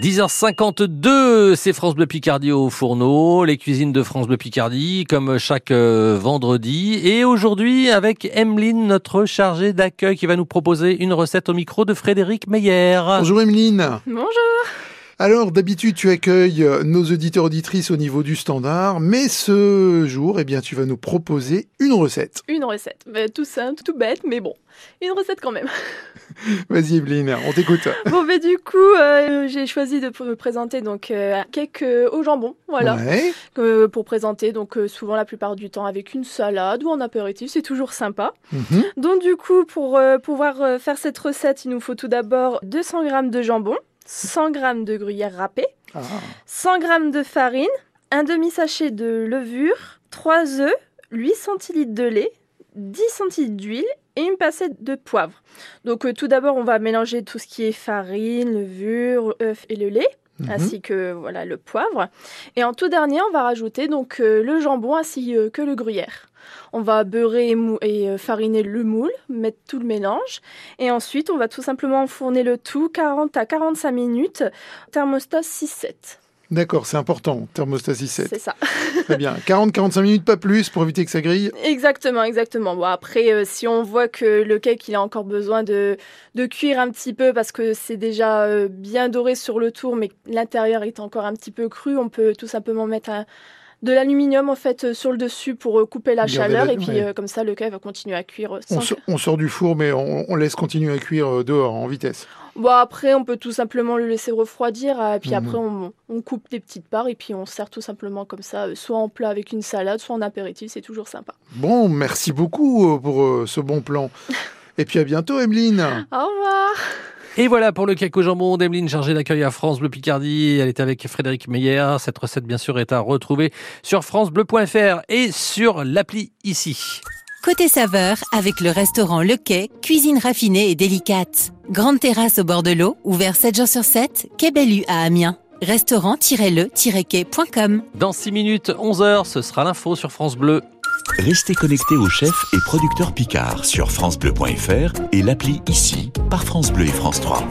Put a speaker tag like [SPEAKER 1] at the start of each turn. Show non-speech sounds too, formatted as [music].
[SPEAKER 1] 10h52, c'est France Bleu Picardie au fourneau, les cuisines de France Bleu Picardie, comme chaque euh, vendredi. Et aujourd'hui, avec Emeline, notre chargée d'accueil, qui va nous proposer une recette au micro de Frédéric Meyer.
[SPEAKER 2] Bonjour Emeline.
[SPEAKER 3] Bonjour.
[SPEAKER 2] Alors d'habitude tu accueilles nos auditeurs auditrices au niveau du standard, mais ce jour, eh bien, tu vas nous proposer une recette.
[SPEAKER 3] Une recette, bah, tout simple, tout bête, mais bon, une recette quand même. [laughs]
[SPEAKER 2] Vas-y Emeline, on t'écoute.
[SPEAKER 3] bon, mais du coup, euh, j'ai choisi de me présenter donc euh, un cake euh, au jambon, voilà,
[SPEAKER 2] Ouais.
[SPEAKER 3] euh, pour présenter donc euh, souvent la plupart du temps avec une salade ou en apéritif, c'est toujours sympa.
[SPEAKER 2] Mhm.
[SPEAKER 3] Donc du coup, pour euh, pouvoir euh, faire cette recette, il nous faut tout d'abord 200 g de jambon, 100 g de gruyère râpée,
[SPEAKER 2] Ah.
[SPEAKER 3] 100 g de farine, un demi-sachet de levure, 3 œufs, 8 centilitres de lait, 10 centilitres d'huile et une pincée de poivre. Donc euh, tout d'abord, on va mélanger tout ce qui est farine, levure, œufs et le lait.
[SPEAKER 2] Mhm.
[SPEAKER 3] ainsi que voilà le poivre. Et en tout dernier, on va rajouter donc euh, le jambon ainsi euh, que le gruyère. On va beurrer et, et, euh, fariner le moule, mettre tout le mélange. Et ensuite, on va tout simplement enfourner le tout 40 à 45 minutes, thermostat 6-7.
[SPEAKER 2] D'accord, c'est important, thermostat 6-7.
[SPEAKER 3] C'est ça. [laughs]
[SPEAKER 2] Très bien. 40-45 minutes, pas plus, pour éviter que ça grille.
[SPEAKER 3] Exactement, exactement. Bon, après, euh, si on voit que le cake, il a encore besoin de, de cuire un petit peu parce que c'est déjà euh, bien doré sur le tour, mais l'intérieur est encore un petit peu cru, on peut tout simplement mettre un- de l'aluminium en fait euh, sur le dessus pour euh, couper la chaleur
[SPEAKER 2] la-
[SPEAKER 3] et puis
[SPEAKER 2] ouais.
[SPEAKER 3] euh, comme ça le cake va continuer à cuire
[SPEAKER 2] On, on sort du four, mais on, on laisse continuer à cuire dehors, en vitesse.
[SPEAKER 3] Bon, après, on peut tout simplement le laisser refroidir, et puis
[SPEAKER 2] Mhm.
[SPEAKER 3] après, on, on coupe des petites parts, et puis on sert tout simplement comme ça, soit en plat avec une salade, soit en apéritif, c'est toujours sympa.
[SPEAKER 2] Bon, merci beaucoup pour ce bon plan. [laughs] Et puis à bientôt, Emeline.
[SPEAKER 3] Au revoir
[SPEAKER 1] Et voilà pour le au jambon d'Emeline, chargée d'accueil à France Bleu Picardie. Elle était avec Frédéric Meyer. Cette recette, bien sûr, est à retrouver sur francebleu.fr et sur l'appli ici.
[SPEAKER 4] Côté saveur, avec le restaurant Le Quai, cuisine raffinée et délicate. Grande terrasse au bord de l'eau, ouvert 7 jours sur 7, Quai Bellu à Amiens. Restaurant-le-quai.com
[SPEAKER 1] Dans 6 minutes, 11h, ce sera l'info sur France Bleu.
[SPEAKER 5] Restez connectés aux chefs et producteurs Picard sur FranceBleu.fr et l'appli ici par France Bleu et France 3.